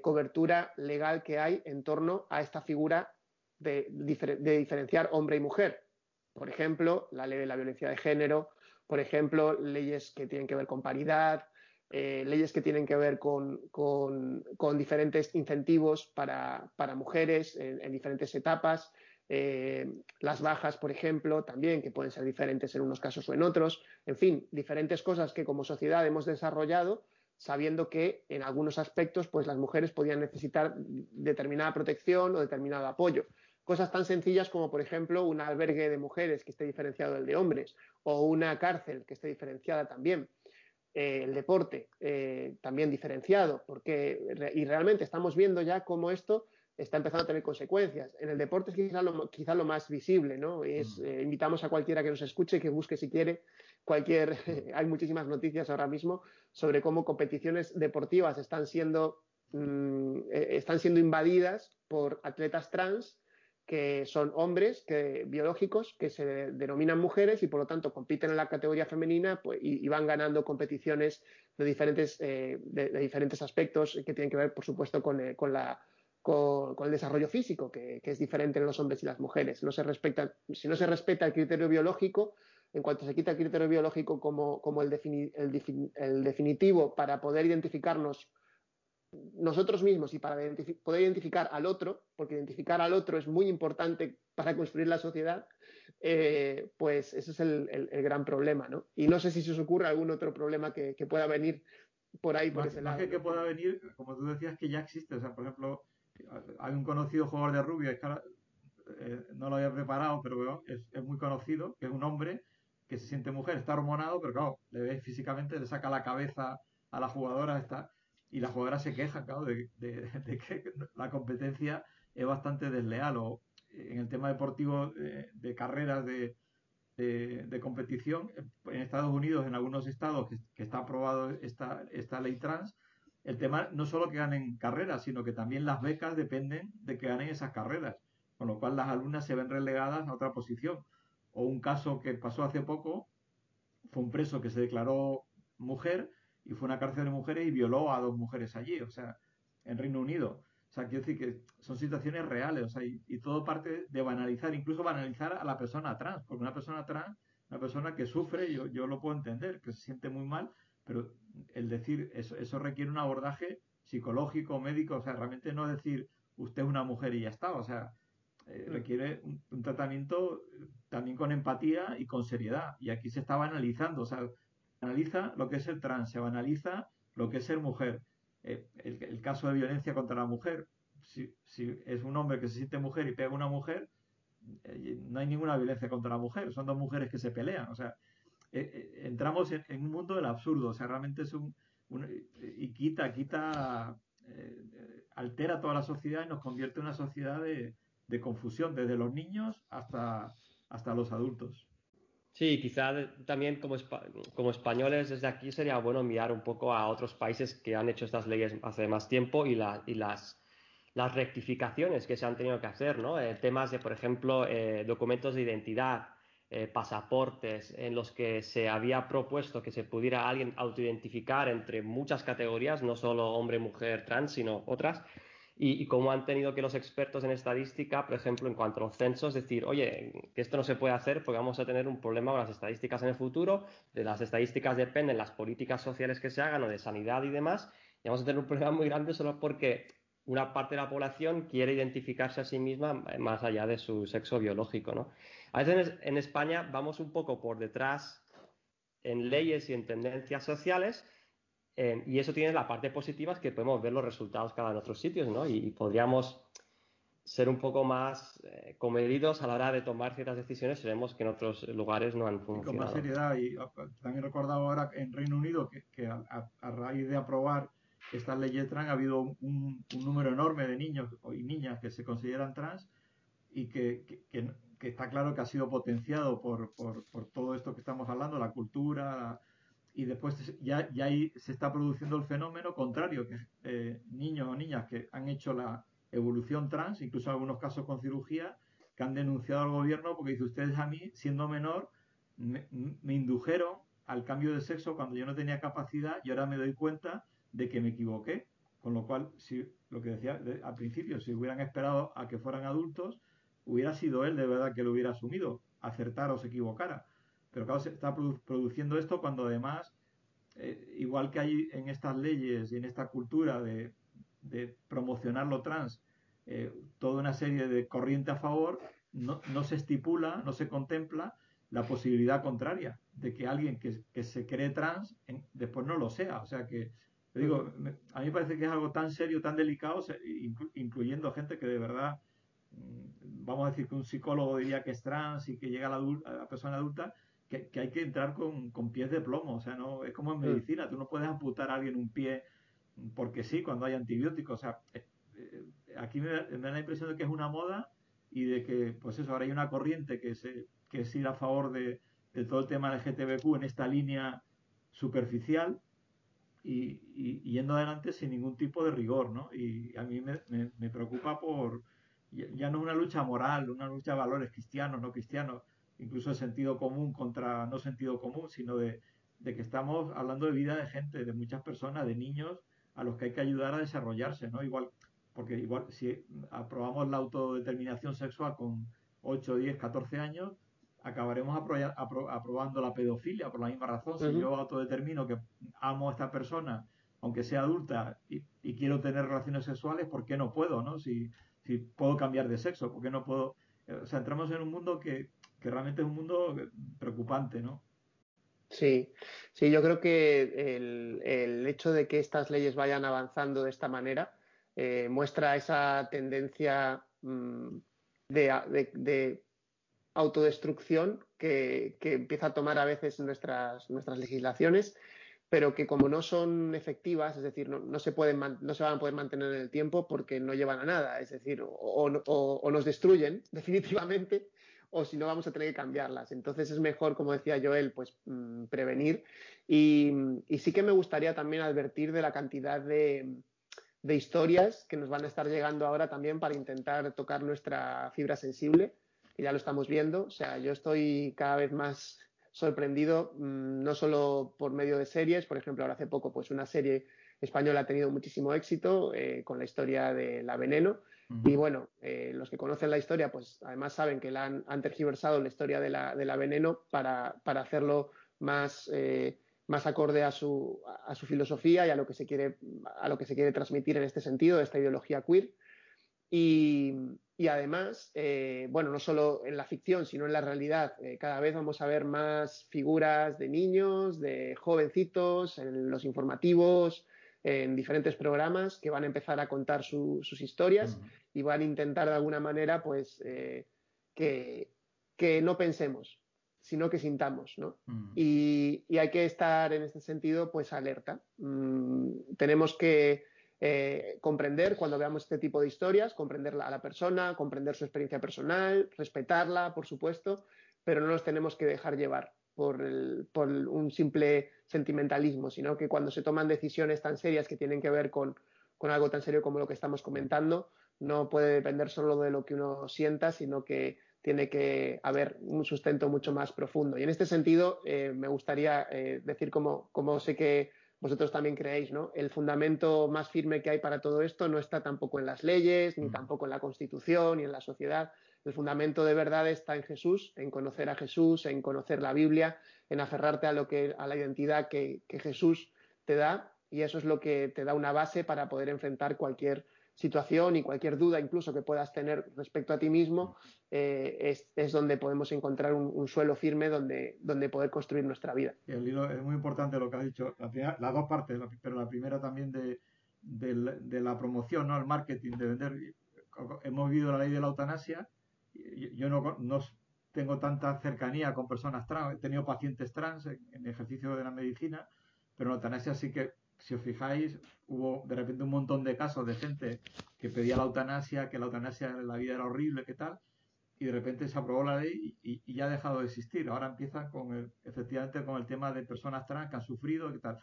cobertura legal que hay en torno a esta figura de, diferenciar hombre y mujer? Por ejemplo, la ley de la violencia de género, por ejemplo, leyes que tienen que ver con paridad, eh, leyes que tienen que ver con, diferentes incentivos para, mujeres en, diferentes etapas, eh, las bajas, por ejemplo, también, que pueden ser diferentes en unos casos o en otros, en fin, diferentes cosas que como sociedad hemos desarrollado sabiendo que en algunos aspectos pues las mujeres podían necesitar determinada protección o determinado apoyo. Cosas tan sencillas como, por ejemplo, un albergue de mujeres que esté diferenciado del de hombres o una cárcel que esté diferenciada también. Eh, el deporte eh, también diferenciado, porque y realmente estamos viendo ya cómo esto está empezando a tener consecuencias. En el deporte es quizá lo, quizá lo más visible, ¿no? Es, mm. eh, invitamos a cualquiera que nos escuche, que busque si quiere cualquier, hay muchísimas noticias ahora mismo sobre cómo competiciones deportivas están siendo, mm, están siendo invadidas por atletas trans que son hombres que, biológicos que se denominan mujeres y por lo tanto compiten en la categoría femenina pues, y, van ganando competiciones de diferentes, eh, de, diferentes aspectos que tienen que ver, por supuesto, con, eh, con, la, con, el desarrollo físico, que, es diferente en los hombres y las mujeres. No se respeta, si no se respeta el criterio biológico, en cuanto se quita el criterio biológico como, como el, el definitivo para poder identificarnos nosotros mismos y para poder identificar al otro, porque identificar al otro es muy importante para construir la sociedad, eh, pues ese es el, gran problema, ¿no? Y no sé si se os ocurre algún otro problema que, pueda venir por ahí, por ese lado. que, que pueda venir, como tú decías, que ya existe. O sea, por ejemplo, hay un conocido jugador de rugby, eh, no lo había preparado, pero es, muy conocido, que es un hombre que se siente mujer, está hormonado, pero claro, le ves físicamente, le saca la cabeza a la jugadora, está y la jugadora se queja, claro, de, que la competencia es bastante desleal. O en el tema deportivo de, carreras de, de, competición. En Estados Unidos, en algunos estados que, está aprobado esta, esta ley trans, el tema no solo que ganen carreras, sino que también las becas dependen de que ganen esas carreras, con lo cual las alumnas se ven relegadas a otra posición. O un caso que pasó hace poco, fue un preso que se declaró mujer y fue a una cárcel de mujeres y violó a dos mujeres allí, o sea, en Reino Unido. O sea, quiero decir que son situaciones reales, o sea, y, todo parte de banalizar, incluso banalizar a la persona trans, porque una persona trans, una persona que sufre, yo, yo lo puedo entender, que se siente muy mal, pero el decir eso, eso requiere un abordaje psicológico, médico, o sea, realmente no decir usted es una mujer y ya está, o sea, eh, requiere un, tratamiento también con empatía y con seriedad. Y aquí se está banalizando, o sea, analiza lo que es el trans, se banaliza lo que es ser mujer. Eh, el, caso de violencia contra la mujer, si, si, es un hombre que se siente mujer y pega a una mujer, eh, no hay ninguna violencia contra la mujer, son dos mujeres que se pelean. O sea, entramos en, un mundo del absurdo, o sea, realmente es un... y quita, quita, altera toda la sociedad y nos convierte en una sociedad de, de confusión, desde los niños hasta, hasta los adultos. Sí, quizá también como, como españoles desde aquí sería bueno mirar un poco a otros países que han hecho estas leyes hace más tiempo y, la, y las, las rectificaciones que se han tenido que hacer, ¿no? Eh, temas de, por ejemplo, eh, documentos de identidad, eh, pasaportes, en los que se había propuesto que se pudiera alguien autoidentificar entre muchas categorías, no solo hombre, mujer, trans, sino otras y, cómo han tenido que los expertos en estadística, por ejemplo, en cuanto a los censos, decir, oye, que esto no se puede hacer porque vamos a tener un problema con las estadísticas en el futuro, de las estadísticas dependen las políticas sociales que se hagan o de sanidad y demás, y vamos a tener un problema muy grande solo porque una parte de la población quiere identificarse a sí misma más allá de su sexo biológico, ¿no? A veces en España vamos un poco por detrás en leyes y en tendencias sociales, eh, y eso tiene la parte positiva es que podemos ver los resultados cada en otros sitios, ¿no? Y, podríamos ser un poco más eh, comedidos a la hora de tomar ciertas decisiones si vemos que en otros lugares no han funcionado. con más seriedad. Y también he recordado ahora en Reino Unido que, a, raíz de aprobar esta ley trans ha habido un, número enorme de niños y niñas que se consideran trans y que, que, está claro que ha sido potenciado por, por, todo esto que estamos hablando, la cultura, y después ya, ya ahí se está produciendo el fenómeno contrario, que eh, niños o niñas que han hecho la evolución trans, incluso algunos casos con cirugía, que han denunciado al gobierno porque dice ustedes a mí, siendo menor, me, indujeron al cambio de sexo cuando yo no tenía capacidad y ahora me doy cuenta de que me equivoqué. Con lo cual, si lo que decía al principio, si hubieran esperado a que fueran adultos, hubiera sido él de verdad que lo hubiera asumido, acertar o se equivocara. Pero claro, se está produciendo esto cuando además, eh, igual que hay en estas leyes y en esta cultura de, promocionar lo trans, eh, toda una serie de corriente a favor, no, se estipula, no se contempla la posibilidad contraria de que alguien que, se cree trans después no lo sea. O sea que, digo, a mí me parece que es algo tan serio, tan delicado, incluyendo gente que de verdad, mm, vamos a decir que un psicólogo diría que es trans y que llega a la, a la persona adulta, que, hay que entrar con, pies de plomo. O sea, no es como en medicina. Tú no puedes amputar a alguien un pie porque sí, cuando hay antibióticos. O sea, eh, eh, aquí me, da la impresión de que es una moda y de que, pues eso, ahora hay una corriente que, se, que es ir a favor de, todo el tema del GTBQ en esta línea superficial y, yendo adelante sin ningún tipo de rigor, ¿no? Y a mí me, me preocupa por, ya no es una lucha moral, una lucha de valores cristianos, no cristianos, incluso de sentido común contra no sentido común, sino de, que estamos hablando de vida de gente, de muchas personas, de niños a los que hay que ayudar a desarrollarse, ¿no? Igual, porque igual si aprobamos la autodeterminación sexual con 8, 10, 14 años, acabaremos aprobando la pedofilia por la misma razón. Si yo autodetermino que amo a esta persona, aunque sea adulta, y, quiero tener relaciones sexuales, ¿por qué no puedo, no? Si, si puedo cambiar de sexo, ¿por qué no puedo? O sea, entramos en un mundo que, que realmente es un mundo preocupante, ¿no? Sí, sí, yo creo que el, hecho de que estas leyes vayan avanzando de esta manera eh, muestra esa tendencia mm, de, autodestrucción que, empieza a tomar a veces nuestras, nuestras legislaciones, pero que como no son efectivas, es decir, no, se, pueden, no se van a poder mantener en el tiempo porque no llevan a nada, es decir, o nos destruyen definitivamente o si no vamos a tener que cambiarlas. Entonces es mejor, como decía Joel, pues mm, prevenir. Y, sí que me gustaría también advertir de la cantidad de, historias que nos van a estar llegando ahora también para intentar tocar nuestra fibra sensible, que ya lo estamos viendo. O sea, yo estoy cada vez más sorprendido, mm, no solo por medio de series, por ejemplo, ahora hace poco, pues una serie española ha tenido muchísimo éxito eh, con la historia de La Veneno, y bueno, eh, los que conocen la historia, pues además saben que la han, tergiversado la historia de la, de la veneno para, para hacerlo más, eh, más acorde a su, a su, filosofía y a lo, que se quiere, a lo que se quiere transmitir en este sentido, esta ideología queer. Y, y además, eh, bueno, no solo en la ficción, sino en la realidad, cada vez vamos a ver más figuras de niños, de jovencitos, en los informativos, en diferentes programas que van a empezar a contar sus historias y van a intentar de alguna manera pues eh, que, no pensemos, sino que sintamos, ¿no? y, hay que estar en este sentido pues alerta. Mm, tenemos que eh, comprender cuando veamos este tipo de historias, comprender a la persona, comprender su experiencia personal, respetarla, por supuesto, pero no nos tenemos que dejar llevar por, un simple sentimentalismo, sino que cuando se toman decisiones tan serias que tienen que ver con, algo tan serio como lo que estamos comentando, no puede depender solo de lo que uno sienta, sino que tiene que haber un sustento mucho más profundo. Y en este sentido, eh, me gustaría eh, decir, como, como sé que vosotros también creéis, ¿no? El fundamento más firme que hay para todo esto no está tampoco en las leyes, ni mm. tampoco en la Constitución, ni en la sociedad, el fundamento de verdad está en Jesús, en conocer a Jesús, en conocer la Biblia, en aferrarte a lo que a la identidad que, Jesús te da y eso es lo que te da una base para poder enfrentar cualquier situación y cualquier duda incluso que puedas tener respecto a ti mismo, eh, es, donde podemos encontrar un, suelo firme donde, donde poder construir nuestra vida. el es muy importante lo que has dicho, las dos partes, pero la primera también de, de, la promoción, ¿no? el marketing, de vender. Hemos vivido la ley de la eutanasia yo no, no, tengo tanta cercanía con personas trans, he tenido pacientes trans en, ejercicio de la medicina, pero en eutanasia sí que, si os fijáis, hubo de repente un montón de casos de gente que pedía la eutanasia, que la eutanasia en la vida era horrible, qué tal, y de repente se aprobó la ley y, ya ha dejado de existir. Ahora empieza con el, efectivamente con el tema de personas trans que han sufrido, qué tal.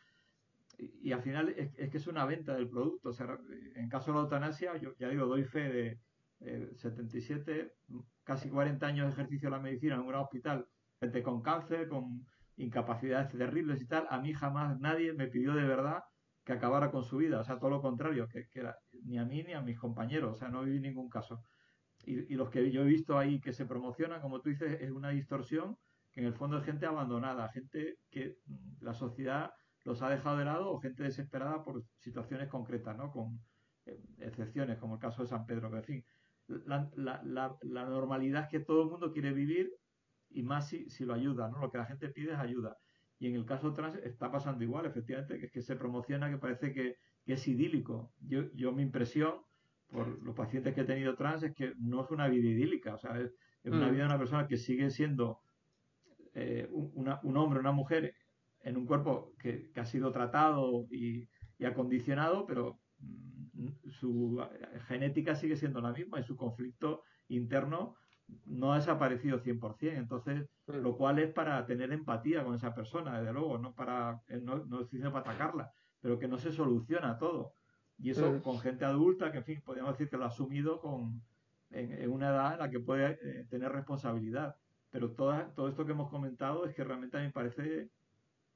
Y, al final es, que es una venta del producto. En caso de la eutanasia, yo ya digo, doy fe de, 77, eh, casi 40 años de ejercicio de la medicina en un gran hospital, gente con cáncer, con incapacidades terribles y tal, a mí jamás nadie me pidió de verdad que acabara con su vida, o sea, todo lo contrario, que, ni a mí ni a mis compañeros, o sea, no viví ningún caso. Y, los que yo he visto ahí que se promocionan, como tú dices, es una distorsión que en el fondo es gente abandonada, gente que la sociedad los ha dejado de lado o gente desesperada por situaciones concretas, ¿no? Con eh, excepciones, como el caso de San Pedro, que en fin, la, la, la, normalidad es que todo el mundo quiere vivir y más si, si, lo ayuda, ¿no? Lo que la gente pide es ayuda. Y en el caso trans está pasando igual, efectivamente, que es que se promociona que parece que, es idílico. Yo, yo mi impresión por los pacientes que he tenido trans es que no es una vida idílica, o sea, es, una mm. vida de una persona que sigue siendo eh, un hombre, una mujer en un cuerpo que, ha sido tratado y, y acondicionado, pero su genética sigue siendo la misma y su conflicto interno no ha desaparecido 100%. Entonces, lo cual es para tener empatía con esa persona, desde luego, no para eh, no, no para atacarla, pero que no se soluciona todo. Y eso con gente adulta, que en fin, podríamos decir que lo ha asumido con, en, una edad en la que puede eh, tener responsabilidad. Pero toda, todo esto que hemos comentado es que realmente a mí me parece,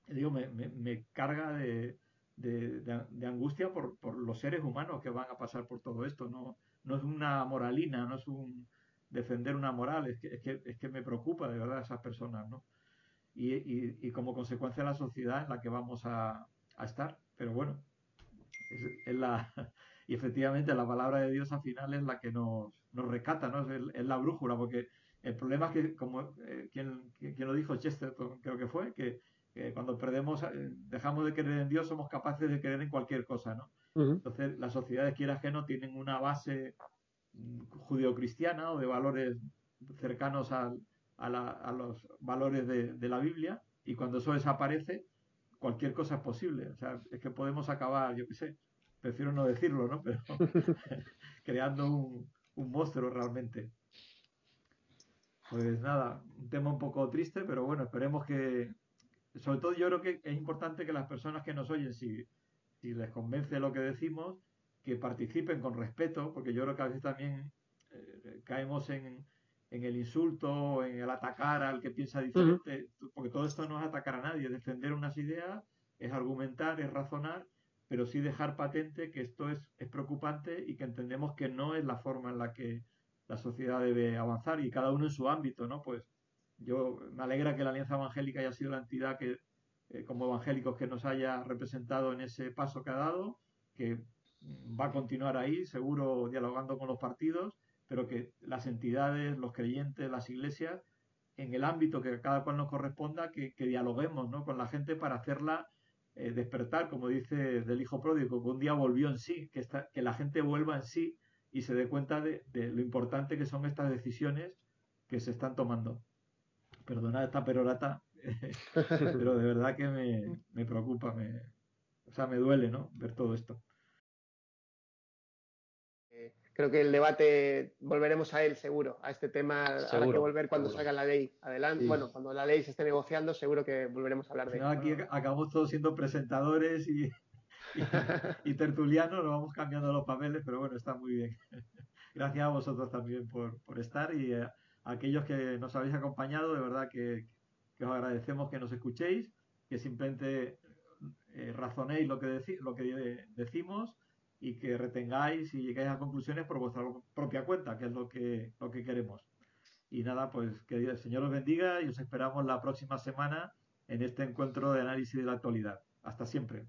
digo, me, me carga de, de, angustia por, por, los seres humanos que van a pasar por todo esto. No, no es una moralina, no es un defender una moral, es que, es que, es que me preocupa de verdad esas personas, ¿no? Y, y, como consecuencia la sociedad en la que vamos a, a estar. Pero bueno, es, la, y efectivamente la palabra de Dios al final es la que nos, nos rescata, ¿no? Es, la brújula, porque el problema es que, como eh, quien, quien, lo dijo Chesterton, creo que fue, que cuando perdemos, eh, dejamos de creer en Dios, somos capaces de creer en cualquier cosa, ¿no? Entonces, las sociedades, quieras que no, tienen una base judeocristiana o de valores cercanos a, los valores de, la Biblia, y cuando eso desaparece, cualquier cosa es posible. O sea, es que podemos acabar, yo qué sé, prefiero no decirlo, ¿no? Pero creando un, un monstruo realmente. Pues nada, un tema un poco triste, pero bueno, esperemos que, sobre todo yo creo que es importante que las personas que nos oyen, si, si les convence lo que decimos, que participen con respeto, porque yo creo que a veces también eh, caemos en, en, el insulto, en el atacar al que piensa diferente, porque todo esto no es atacar a nadie, defender unas ideas, es argumentar, es razonar, pero sí dejar patente que esto es, es preocupante y que entendemos que no es la forma en la que la sociedad debe avanzar y cada uno en su ámbito, ¿no? Pues yo me alegra que la Alianza Evangélica haya sido la entidad que, eh, como evangélicos, que nos haya representado en ese paso que ha dado, que va a continuar ahí, seguro dialogando con los partidos, pero que las entidades, los creyentes, las iglesias, en el ámbito que cada cual nos corresponda, que, dialoguemos ¿no? con la gente para hacerla eh, despertar, como dice del hijo pródigo, que un día volvió en sí, que, que la gente vuelva en sí y se dé cuenta de, de lo importante que son estas decisiones que se están tomando perdonad esta perorata, pero de verdad que me, preocupa, me, o sea, me duele, ¿no? Ver todo esto. Creo que el debate volveremos a él seguro, a este tema habrá que volver cuando salga la ley adelante. Bueno, cuando la ley se esté negociando, seguro que volveremos a hablar de él. Aquí acabamos todos siendo presentadores y, y, tertulianos, nos vamos cambiando los papeles, pero bueno, está muy bien. Gracias a vosotros también por, por estar y eh, aquellos que nos habéis acompañado, de verdad que, os agradecemos que nos escuchéis, que simplemente eh, razonéis lo que, lo que decimos y que retengáis y lleguéis a conclusiones por vuestra propia cuenta, que es lo que, lo que queremos. Y nada, pues que el Señor os bendiga y os esperamos la próxima semana en este encuentro de análisis de la actualidad. Hasta siempre.